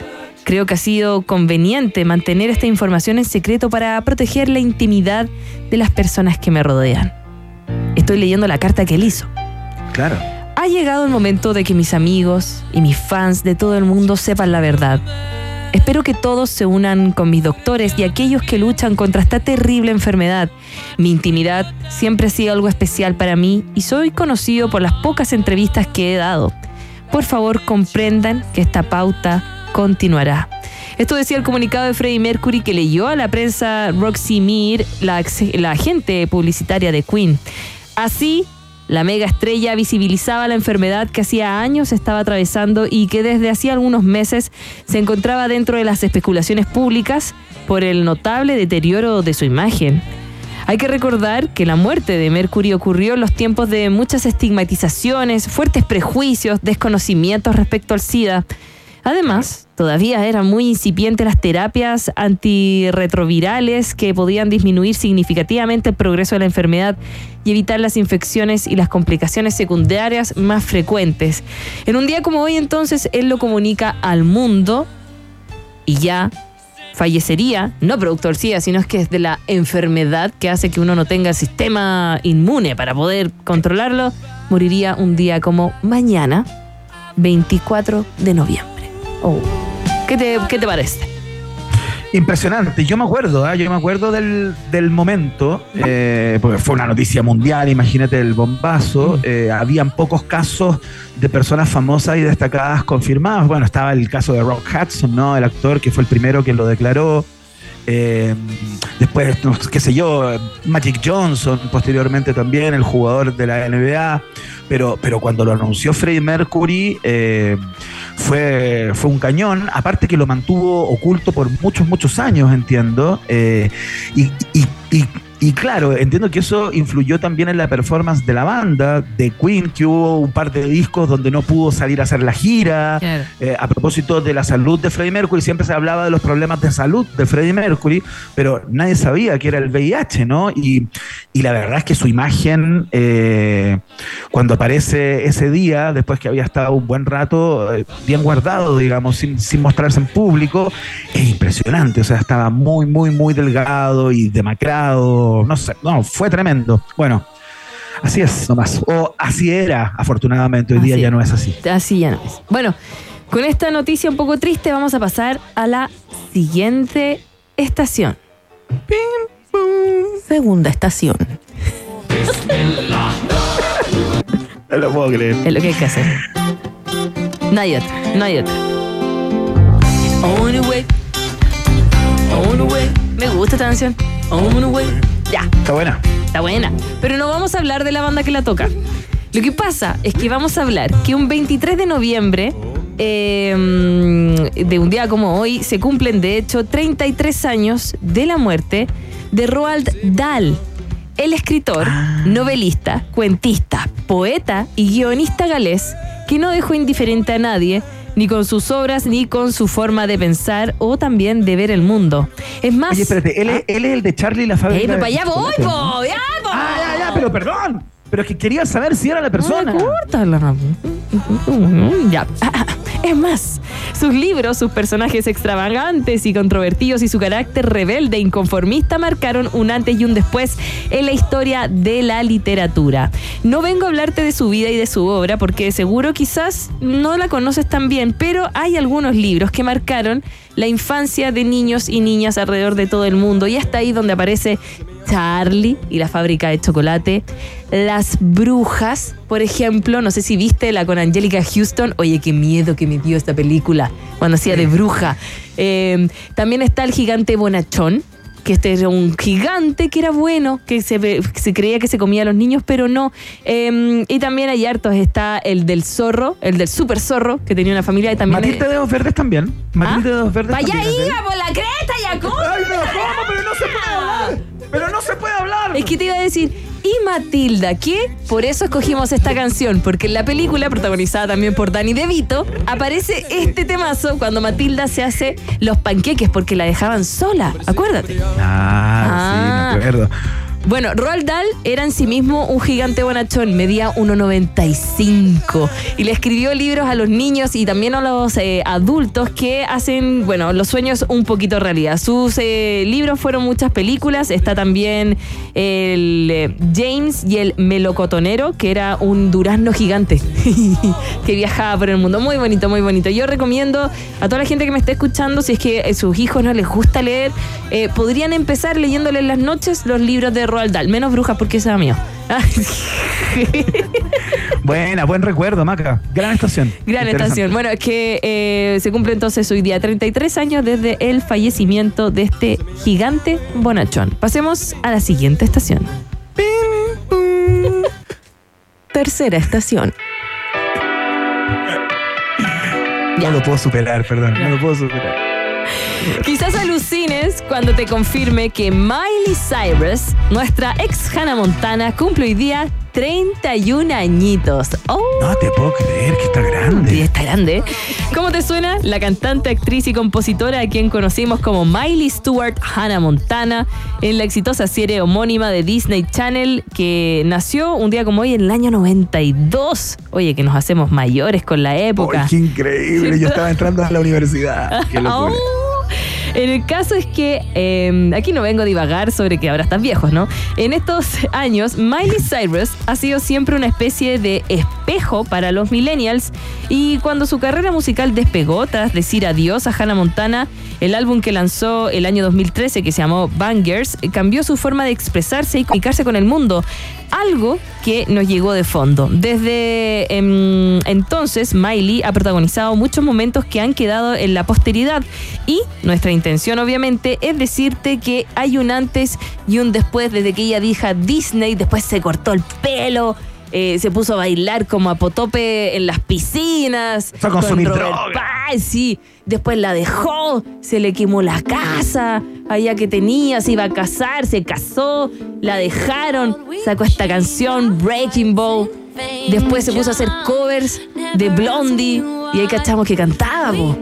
Creo que ha sido conveniente mantener esta información en secreto para proteger la intimidad de las personas que me rodean. Estoy leyendo la carta que él hizo. Claro. Ha llegado el momento de que mis amigos y mis fans de todo el mundo sepan la verdad. Espero que todos se unan con mis doctores y aquellos que luchan contra esta terrible enfermedad. Mi intimidad siempre ha sido algo especial para mí y soy conocido por las pocas entrevistas que he dado. Por favor, comprendan que esta pauta continuará. Esto decía el comunicado de Freddie Mercury que leyó a la prensa Roxy Mead, la, la agente publicitaria de Queen. Así, la mega estrella visibilizaba la enfermedad que hacía años estaba atravesando y que desde hacía algunos meses se encontraba dentro de las especulaciones públicas por el notable deterioro de su imagen. Hay que recordar que la muerte de Mercury ocurrió en los tiempos de muchas estigmatizaciones, fuertes prejuicios, desconocimientos respecto al SIDA. Además, todavía eran muy incipientes las terapias antirretrovirales que podían disminuir significativamente el progreso de la enfermedad y evitar las infecciones y las complicaciones secundarias más frecuentes. En un día como hoy entonces, él lo comunica al mundo y ya fallecería, no producto del SIDA, sino es que es de la enfermedad que hace que uno no tenga el sistema inmune para poder controlarlo, moriría un día como mañana, 24 de noviembre. Oh. ¿Qué, te, ¿Qué te parece? Impresionante. Yo me acuerdo, ¿ah? yo me acuerdo del, del momento, eh, porque fue una noticia mundial, imagínate el bombazo. Eh, habían pocos casos de personas famosas y destacadas confirmadas. Bueno, estaba el caso de Rock Hudson, ¿no? El actor que fue el primero que lo declaró. Eh, después, no, qué sé yo, Magic Johnson, posteriormente también, el jugador de la NBA. Pero, pero cuando lo anunció Freddie Mercury, eh, fue, fue un cañón. Aparte que lo mantuvo oculto por muchos, muchos años, entiendo. Eh, y, y claro, entiendo que eso influyó también en la performance de la banda, de Queen, que hubo un par de discos donde no pudo salir a hacer la gira. Claro. Eh, a propósito de la salud de Freddie Mercury, siempre se hablaba de los problemas de salud de Freddie Mercury, pero nadie sabía que era el VIH, ¿no? Y, y la verdad es que su imagen, eh, cuando aparece ese día, después que había estado un buen rato eh, bien guardado, digamos, sin, sin mostrarse en público, es impresionante. O sea, estaba muy, muy, muy delgado y demacrado no sé, no, fue tremendo. Bueno, así es nomás. O así era, afortunadamente, hoy Así. día ya no es así. Así ya no es. Bueno, con esta noticia un poco triste vamos a pasar a la siguiente estación. Segunda estación. No lo puedo creer. Es lo que hay que hacer. No hay otra, no hay otra. On the way. On the way. Me gusta esta canción. On the way. Ya. Está buena. Está buena. Pero no vamos a hablar de la banda que la toca. Lo que pasa es que vamos a hablar que un 23 de noviembre, eh, de un día como hoy, se cumplen de hecho 33 años de la muerte de Roald Dahl, el escritor, novelista, cuentista, poeta y guionista galés que no dejó indiferente a nadie ni con sus obras, ni con su forma de pensar o también de ver el mundo. Es más... Oye, espérate, él, es, él es el de Charlie y la fábrica. Ey, pero para allá voy, po, ¿no? ya, po. Ah, ya, ya, pero perdón. Pero es que quería saber si era la persona. No, córtala. Ya. Es más, sus libros, sus personajes extravagantes y controvertidos y su carácter rebelde e inconformista marcaron un antes y un después en la historia de la literatura. No vengo a hablarte de su vida y de su obra porque seguro quizás no la conoces tan bien, pero hay algunos libros que marcaron la infancia de niños y niñas alrededor de todo el mundo y hasta ahí donde aparece Charlie y la fábrica de chocolate. Las brujas, por ejemplo, no sé si viste la con Angelica Houston. Oye, qué miedo que me dio esta película cuando hacía de bruja. Eh, también está el gigante Bonachón, que este era un gigante que era bueno, que se, creía que se comía a los niños, pero no. Eh, y también hay hartos. Está el del zorro, el del super zorro, que tenía una familia y también. Matilde de Ojos Verdes también. Matilde de Ojos Verdes ¡Ah! ¡Vaya también. iba por la cresta, Jacob! Ay. Pero Pero no se puede hablar. Es que te iba a decir, y Matilda, que por eso escogimos esta canción, porque en la película, protagonizada también por Danny DeVito, aparece este temazo cuando Matilda se hace los panqueques porque la dejaban sola, acuérdate. Ah, Ah. sí, me acuerdo. Bueno, Roald Dahl era en sí mismo un gigante bonachón, medía 1,95 y le escribió libros a los niños y también a los eh, adultos que hacen, bueno, los sueños un poquito realidad. Sus eh, libros fueron muchas películas, está también el eh, James y el melocotonero, que era un durazno gigante que viajaba por el mundo. Muy bonito, muy bonito. Yo recomiendo a toda la gente que me esté escuchando, si es que a sus hijos no les gusta leer, podrían empezar leyéndole en las noches los libros de Roald Dahl. Menos brujas porque ese era mío. Buena, buen recuerdo, Maca. Gran estación. Gran estación. Bueno, es que eh, se cumple entonces hoy día 33 años desde el fallecimiento de este gigante bonachón. Pasemos a la siguiente estación. Tercera estación. No lo puedo superar, perdón. No lo puedo superar. Quizás alucines cuando te confirme que Miley Cyrus, nuestra ex Hannah Montana, cumple hoy día 31 añitos. ¡Oh! No te puedo creer que está grande. Sí, está grande. ¿Cómo te suena? La cantante, actriz y compositora a quien conocimos como Miley Stewart Hannah Montana en la exitosa serie homónima de Disney Channel que nació un día como hoy en el año 92. Oye, que nos hacemos mayores con la época. Qué increíble. Yo estaba entrando a la universidad. Qué locura. Oh. El caso es que, eh, aquí no vengo a divagar sobre que ahora están viejos, ¿no? En estos años, Miley Cyrus ha sido siempre una especie de espejo para los millennials y cuando su carrera musical despegó tras decir adiós a Hannah Montana, el álbum que lanzó el año 2013 que se llamó Bangers cambió su forma de expresarse y comunicarse con el mundo, algo que nos llegó de fondo. Desde em, entonces, Miley ha protagonizado muchos momentos que han quedado en la posteridad y nuestra intención obviamente es decirte que hay un antes y un después desde que ella dijo Disney, después se cortó el pelo. eh, se puso a bailar como a potope en las piscinas. Fue Robert droga. Paz, sí. Después la dejó, se le quemó la casa, allá que tenía, se iba a casar, se casó, la dejaron, sacó esta canción, Breaking Ball. Después se puso a hacer covers de Blondie y ahí cachamos que cantaba, po.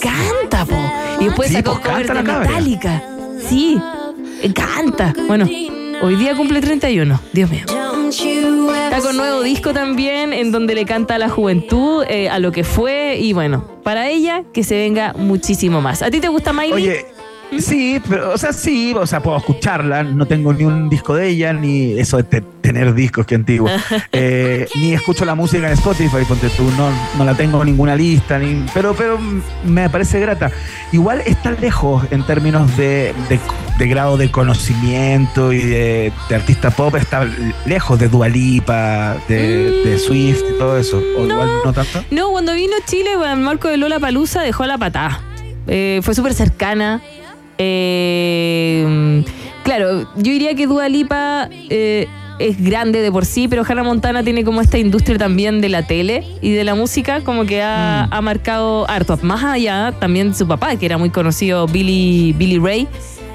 Canta, po. Y después Sí, sacó pues, covers de. Metallica. Sí, eh, canta. Bueno, hoy día cumple 31, Dios mío. Está con nuevo disco también, en donde le canta a la juventud, eh, a lo que fue, y bueno, para ella que se venga muchísimo más. ¿A ti te gusta Miley? Oye, sí, pero, o sea, sí, o sea, puedo escucharla, no tengo ni un disco de ella, ni eso de te- tener discos que antiguo. Eh, ni escucho la música en Spotify, ponte tú, no, no la tengo en ninguna lista, ni, pero, pero me parece grata. Igual está lejos en términos de, de- de grado de conocimiento y de, de artista pop, está lejos de Dualipa, de, de Swift y todo eso. O igual no tanto. No, cuando vino Chile, el marco de Lola Palusa dejó la patada. Eh, fue súper cercana. Eh, claro, yo diría que Dua Lipa eh, es grande de por sí, pero Hannah Montana tiene como esta industria también de la tele y de la música, como que ha, ha marcado harto. Más allá también su papá, que era muy conocido, Billy, Billy Ray.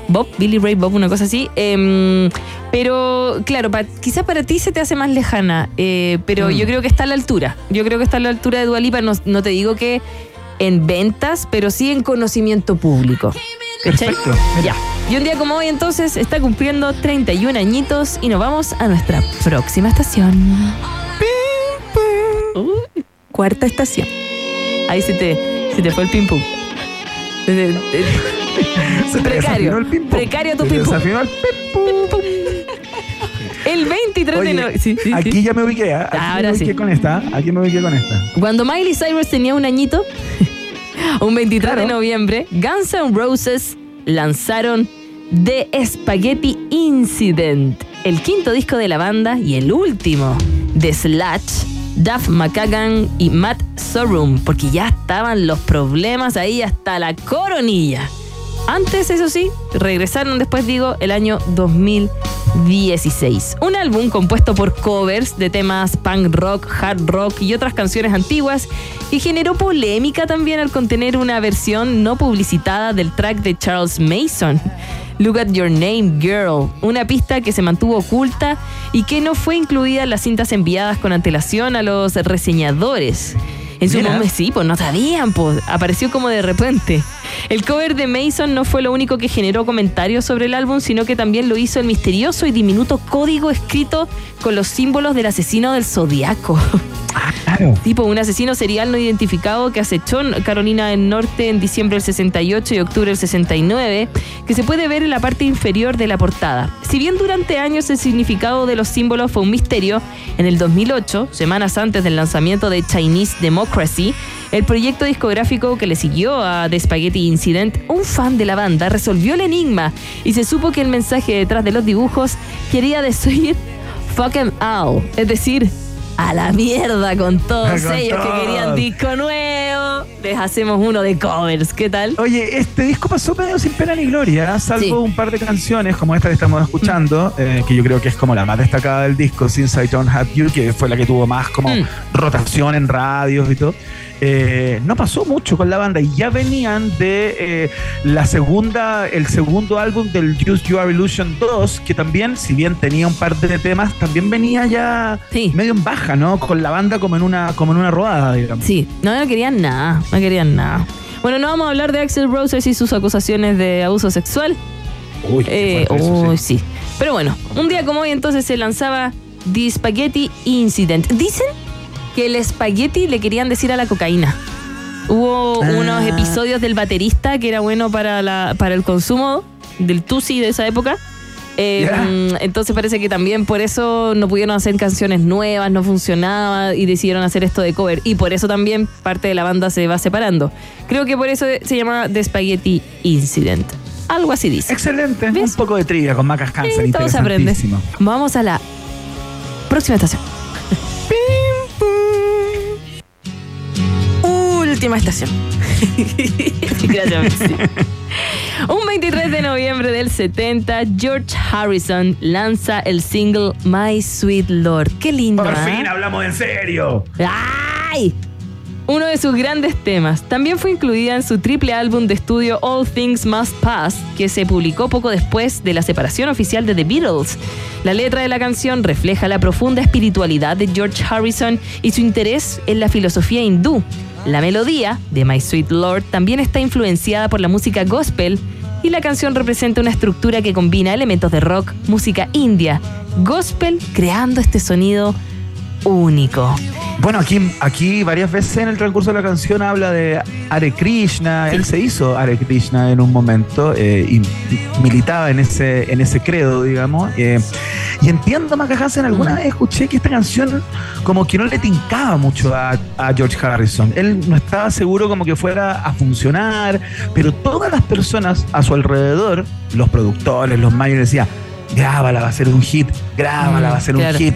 Bob, Billy Ray Bob, una cosa así. Em, pero claro, pa- quizás para ti se te hace más lejana, eh, pero yo creo que está a la altura. Yo creo que está a la altura de Dualipa. No, no te digo que en ventas, pero sí en conocimiento público. ¿Cachai? Perfecto, Ya. Y un día como hoy entonces está cumpliendo 31 añitos y nos vamos a nuestra próxima estación. Uy, cuarta estación. Ahí se te, se te fue el pim pum. Precario. el pim-pum. Precario tu Se te pim pum. el El 23 de Oye, noviembre. Sí, sí, aquí sí. ya me ubiqué, ¿ah? Aquí Ahora me ubiqué sí. con esta. Aquí me ubiqué con esta. Cuando Miley Cyrus tenía un añito, un 23 de noviembre, Guns N' Roses lanzaron The Spaghetti Incident, el quinto disco de la banda y el último de Slash, Duff McKagan y Matt Sorum, porque ya estaban los problemas ahí hasta la coronilla. Antes, eso sí, regresaron después, digo, el año 2016. Un álbum compuesto por covers de temas punk rock, hard rock y otras canciones antiguas y generó polémica también al contener una versión no publicitada del track de Charles Mason. Look at Your Name, Girl, una pista que se mantuvo oculta y que no fue incluida en las cintas enviadas con antelación a los reseñadores. En su momento, sí, pues no sabían, pues apareció como de repente. El cover de Mason no fue lo único que generó comentarios sobre el álbum, sino que también lo hizo el misterioso y diminuto código escrito con los símbolos del asesino del zodiaco. Claro. Tipo un asesino serial no identificado que acechó Carolina del Norte en diciembre del 68 y octubre del 69, que se puede ver en la parte inferior de la portada. Si bien durante años el significado de los símbolos fue un misterio, en el 2008, semanas antes del lanzamiento de Chinese Democracy, el proyecto discográfico que le siguió a The Spaghetti Incident, un fan de la banda resolvió el enigma y se supo que el mensaje detrás de los dibujos quería decir fuck 'em all, es decir, a la mierda con todos Con ellos que querían disco nuevo. Les hacemos uno de covers, ¿qué tal? Oye, este disco pasó medio sin pena ni gloria, ¿eh? salvo Sí. un par de canciones como esta que estamos escuchando, eh, que yo creo que es como la más destacada del disco, Since I Don't Have You, que fue la que tuvo más como Mm. rotación en radios y todo. Eh, no pasó mucho con la banda y ya venían de eh, la segunda, el segundo álbum del Use Your Illusion 2, que también, si bien tenía un par de temas, también venía ya medio en baja, ¿no? Con la banda como en una, como en una rodada, digamos. Sí, no, no querían nada, no querían nada. Bueno, no vamos a hablar de Axel Roses y sus acusaciones de abuso sexual. Uy, Eh, eso, uy, sí. Pero bueno, un día como hoy entonces se lanzaba The Spaghetti Incident. Dicen que el spaghetti le querían decir a la cocaína. Hubo Ah. unos episodios del baterista que era bueno para, la, para el consumo del Tusi de esa época. Eh, Ya. Entonces parece que también por eso no pudieron hacer canciones nuevas, no funcionaba y decidieron hacer esto de cover. Y por eso también parte de la banda se va separando. Creo que por eso se llama The Spaghetti Incident. Algo así dice. Excelente. Un poco de trivia con Macas Hansen. Sí, todo se aprende. Vamos a la próxima estación. Última estación. Gracias. Un 23 de noviembre del 70, George Harrison lanza el single My Sweet Lord. Qué lindo. Por ¿ah? fin hablamos en serio. ¡Ay! Uno de sus grandes temas. También fue incluida en su triple álbum de estudio All Things Must Pass, que se publicó poco después de la separación oficial de The Beatles. La letra de la canción refleja la profunda espiritualidad de George Harrison y su interés en la filosofía hindú. La melodía de My Sweet Lord también está influenciada por la música gospel y la canción representa una estructura que combina elementos de rock, música india, gospel, creando este sonido único. Bueno, aquí, aquí varias veces en el transcurso de la canción habla de Hare Krishna. Él se hizo Hare Krishna en un momento eh, y militaba en ese, en ese credo, digamos. eh, y entiendo, Maca Hansen, alguna vez escuché que esta canción como que no le tincaba mucho a, a George Harrison. Él no estaba seguro como que fuera a funcionar, pero todas las personas a su alrededor, los productores, los mayores, decían, grábala, va a ser un hit, grábala, va a ser claro. un hit.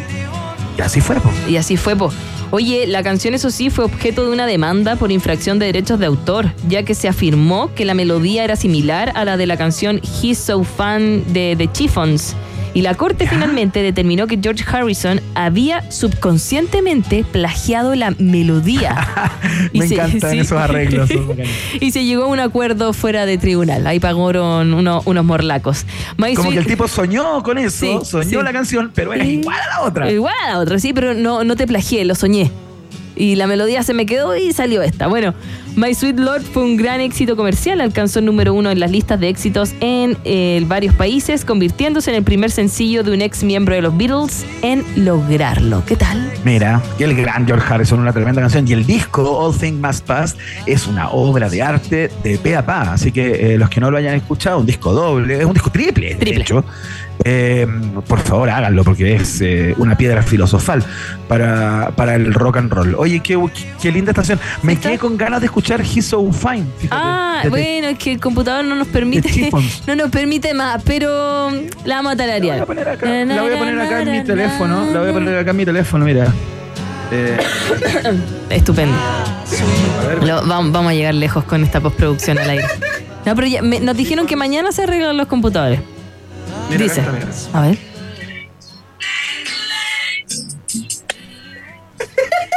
Y así fue, po. Y así fue, po. Oye, la canción eso sí fue objeto de una demanda por infracción de derechos de autor, ya que se afirmó que la melodía era similar a la de la canción He's So Fan de The Chiffons. Y la corte finalmente determinó que George Harrison había subconscientemente plagiado la melodía. Y Me se- encantan sí. esos arreglos. y se llegó a un acuerdo fuera de tribunal. Ahí pagaron uno- unos morlacos. My Como que el tipo soñó con eso, Sí, soñó sí. la canción, pero era igual a la otra. Igual a la otra, sí, pero no, no te plagié, lo soñé. Y la melodía se me quedó y salió esta. Bueno, My Sweet Lord fue un gran éxito comercial, alcanzó el número uno en las listas de éxitos en eh, varios países, convirtiéndose en el primer sencillo de un ex miembro de los Beatles en lograrlo. ¿Qué tal? Mira, y el gran George Harrison, una tremenda canción. Y el disco All Things Must Pass es una obra de arte de pe a pa. Así que eh, los que no lo hayan escuchado, un disco doble, es un disco triple, de hecho. Eh, por favor, háganlo porque es eh, una piedra filosofal para, para el rock and roll. Oye, qué, qué linda estación. Me quedé con ganas de escuchar He's So Fine. fíjate. Ah, bueno, es que el computador no nos permite, no nos permite más, pero la vamos a tararear. La voy a poner acá en mi teléfono. La voy a poner acá en mi teléfono, mira. Eh, Estupendo. Lo- vam- vamos a llegar lejos con esta postproducción al aire. No, pero ya- me- nos dijeron que mañana se arreglan los computadores. Mira, Dice. acá está, mira. A ver.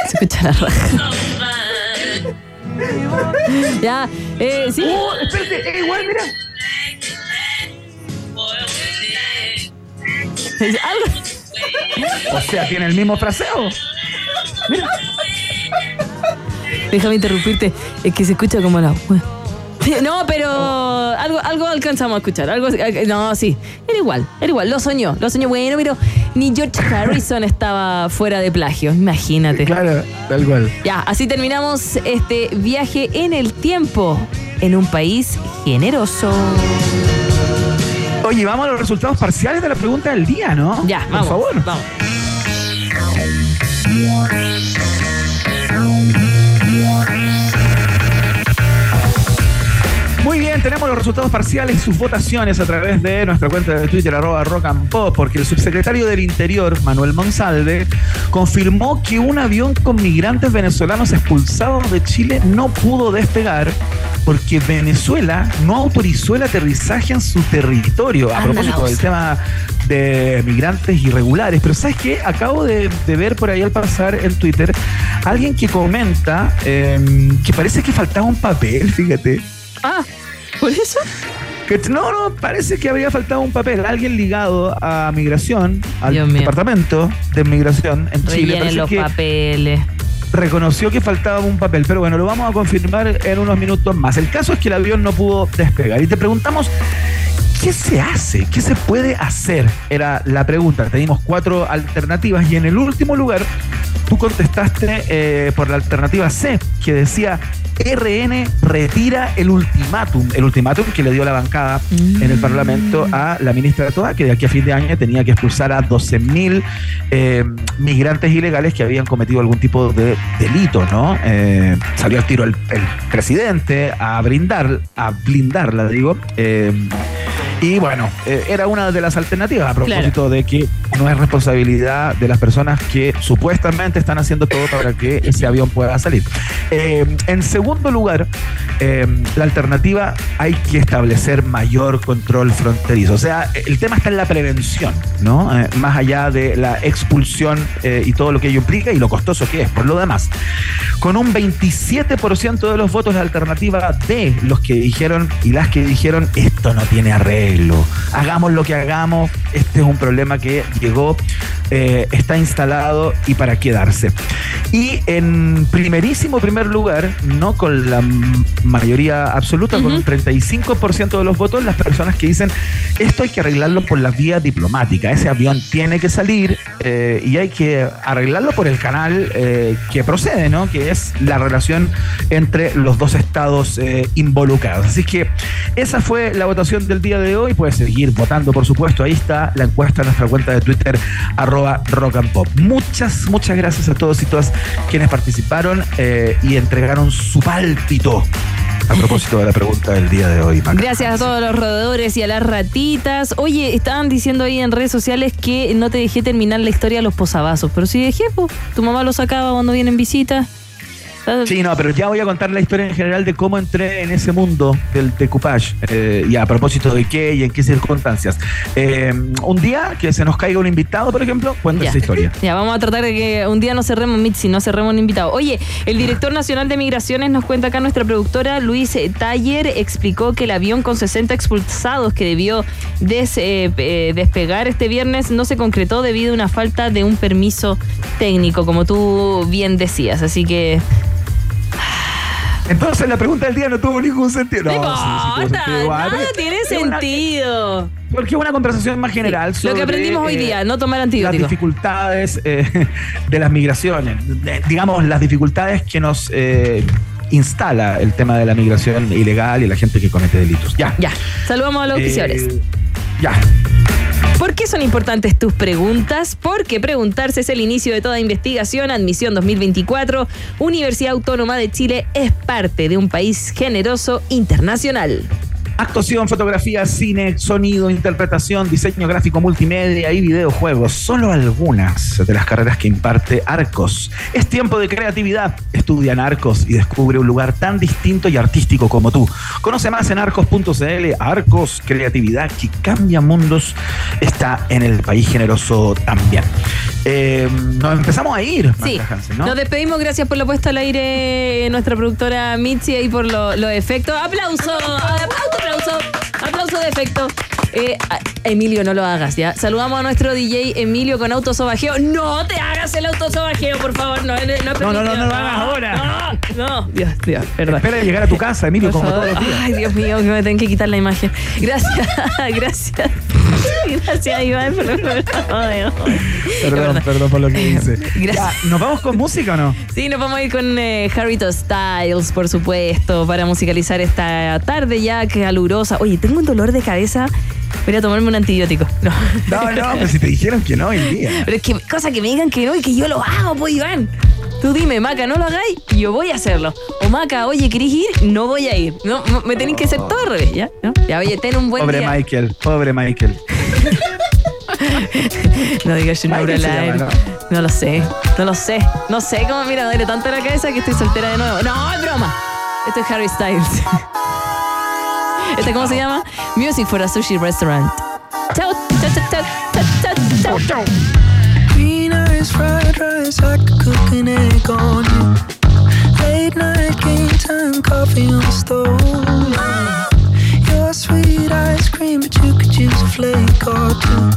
Se escucha la raja. ya, eh, sí. Oh, espérate, es igual, mira. Algo- O sea, tiene el mismo fraseo. Déjame interrumpirte. Es que se escucha como la. No, pero algo, algo alcanzamos a escuchar. Algo, no, sí. Era igual, era igual. Lo soñó, lo soñó. Bueno, pero ni George Harrison estaba fuera de plagio. Imagínate. Claro, tal cual. Ya, así terminamos este viaje en el tiempo en un país generoso. Oye, vamos a los resultados parciales de la pregunta del día, ¿no? Ya, Por vamos. favor. Vamos. Tenemos los resultados parciales y sus votaciones a través de nuestra cuenta de Twitter, arroba rock and pop, porque el subsecretario del Interior, Manuel Monsalve, confirmó que un avión con migrantes venezolanos expulsados de Chile no pudo despegar porque Venezuela no autorizó el aterrizaje en su territorio. A propósito del tema de migrantes irregulares. Pero ¿sabes qué? Acabo de, de ver por ahí al pasar en Twitter alguien que comenta eh, que parece que faltaba un papel, fíjate. Ah, ¿por eso? No, no, parece que habría faltado un papel. Alguien ligado a migración, al Dios mío. departamento de migración en Chile. Rellenen Parece los que papeles. reconoció que faltaba un papel. Pero bueno, lo vamos a confirmar en unos minutos más. El caso es que el avión no pudo despegar. Y te preguntamos. ¿Qué se hace? ¿Qué se puede hacer? Era la pregunta. Teníamos cuatro alternativas y en el último lugar tú contestaste eh, por la alternativa C, que decía RN retira el ultimátum, el ultimátum que le dio la bancada en el Parlamento a la ministra de Toda, que de aquí a fin de año tenía que expulsar a 12.000 eh, migrantes ilegales que habían cometido algún tipo de delito, ¿no? Eh, salió al tiro el, el, presidente a brindar, a blindarla, digo. Y bueno, eh, era una de las alternativas a propósito claro. de que no es responsabilidad de las personas que supuestamente están haciendo todo para que ese avión pueda salir. Eh, en segundo lugar, eh, la alternativa hay que establecer mayor control fronterizo. O sea, el tema está en la prevención, ¿no? Más allá de la expulsión y todo lo que ello implica y lo costoso que es. Por lo demás, con un 27% de los votos de alternativa de los que dijeron y las que dijeron esto no tiene arreglo Hagamos lo que hagamos, este es un problema que llegó, eh, está instalado y para quedarse. Y en primerísimo primer lugar, no con la mayoría absoluta, uh -huh. con un 35% de los votos, las personas que dicen esto hay que arreglarlo por la vía diplomática. Ese avión tiene que salir eh, y hay que arreglarlo por el canal eh, que procede, ¿no? Que es la relación entre los dos estados eh, involucrados. Así que esa fue la votación del día de hoy. Puedes seguir votando, por supuesto. Ahí está la encuesta en nuestra cuenta de Twitter, arroba rock and pop. Muchas, muchas gracias a todos y todas quienes participaron eh, y entregaron su pálpito a propósito de la pregunta del día de hoy. Maca. Gracias a todos los roedores y a las ratitas. Oye, estaban diciendo ahí en redes sociales que no te dejé terminar la historia de los posavasos, pero sí dejé, pues, tu mamá lo sacaba cuando viene en visita. Sí, no, pero ya voy a contar la historia en general de cómo entré en ese mundo del decoupage eh, y a propósito de qué y en qué circunstancias. Eh, un día que se nos caiga un invitado, por ejemplo, cuenta esa historia. Ya, vamos a tratar de que un día no cerremos Mitzi, no cerremos un invitado. Oye, el director nacional de migraciones nos cuenta acá nuestra productora Luis Taller explicó que el avión con 60 expulsados que debió des, eh, eh, despegar este viernes no se concretó debido a una falta de un permiso técnico, como tú bien decías. Así que entonces la pregunta del día no tuvo ningún sentido. No, no sí, sí sentido nada tiene sentido. Porque es una conversación más general sobre, Lo que aprendimos hoy día, eh, no tomar antibióticos. Las dificultades eh, de las migraciones. De, digamos, las dificultades que nos eh, instala el tema de la migración ilegal y la gente que comete delitos. Ya. Ya. Saludamos a los oficiales. ya. ¿Por qué son importantes tus preguntas? Porque preguntarse es el inicio de toda investigación. Admisión 2024. Universidad Autónoma de Chile es parte de un país generoso internacional. Actuación, fotografía, cine, sonido, interpretación, diseño gráfico multimedia y videojuegos. Solo algunas de las carreras que imparte Arcos. Es tiempo de creatividad. Estudia en Arcos y descubre un lugar tan distinto y artístico como tú. Conoce más en arcos.cl. Arcos, creatividad que cambia mundos, está en el país generoso también. Eh, nos empezamos a ir, sí. Hansen, ¿no? Nos despedimos, gracias por la puesta al aire nuestra productora Mitzi y por los lo efectos. ¡Aplauso! ¡Aplauso! Aplauso de efecto. Eh, Emilio, no lo hagas, ¿ya? Saludamos a nuestro DJ Emilio con autosobajeo. No te hagas el autosobajeo, por favor. No, no, no, no, no, no lo hagas ahora. No, no. Dios, Dios, perdón. Espera llegar a tu casa, Emilio, por como favor. todos los días. Ay, Dios mío, que me tengo que quitar la imagen. Gracias, gracias. Gracias, Iván, por lo Perdón, perdón por lo que. Ya, ¿Nos vamos con música o no? Sí, nos vamos a ir con eh, Harrito Styles, por supuesto, para musicalizar esta tarde ya calurosa. Oye, tengo un dolor de cabeza. Voy a tomarme un antibiótico. No, no, no pero si te dijeron que no hoy día. Pero es que cosa que me digan que no y que yo lo hago, pues, Iván. Tú dime, Maca, no lo hagáis, yo voy a hacerlo. O Maca, oye, ¿querés ir? No voy a ir. No, me tenéis que hacer todo al revés, ¿ya? ¿No? Ya, oye, ten un buen pobre día. Pobre Michael, pobre Michael. no digas su nombre al aire. No. no lo sé, no lo sé. No sé cómo, mira, duele tanto la cabeza que estoy soltera de nuevo. No, es broma. Esto es Harry Styles. ¿Este cómo se llama? Music for a Sushi Restaurant. Chao, chao, chao, chao, chao, chao. Eyes, fried rice, I could cook an egg on you. Late night game time, coffee on the stove. Your sweet ice cream, but you could use a flake or two.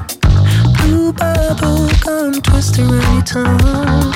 Blue bubble gum twist around your tongue.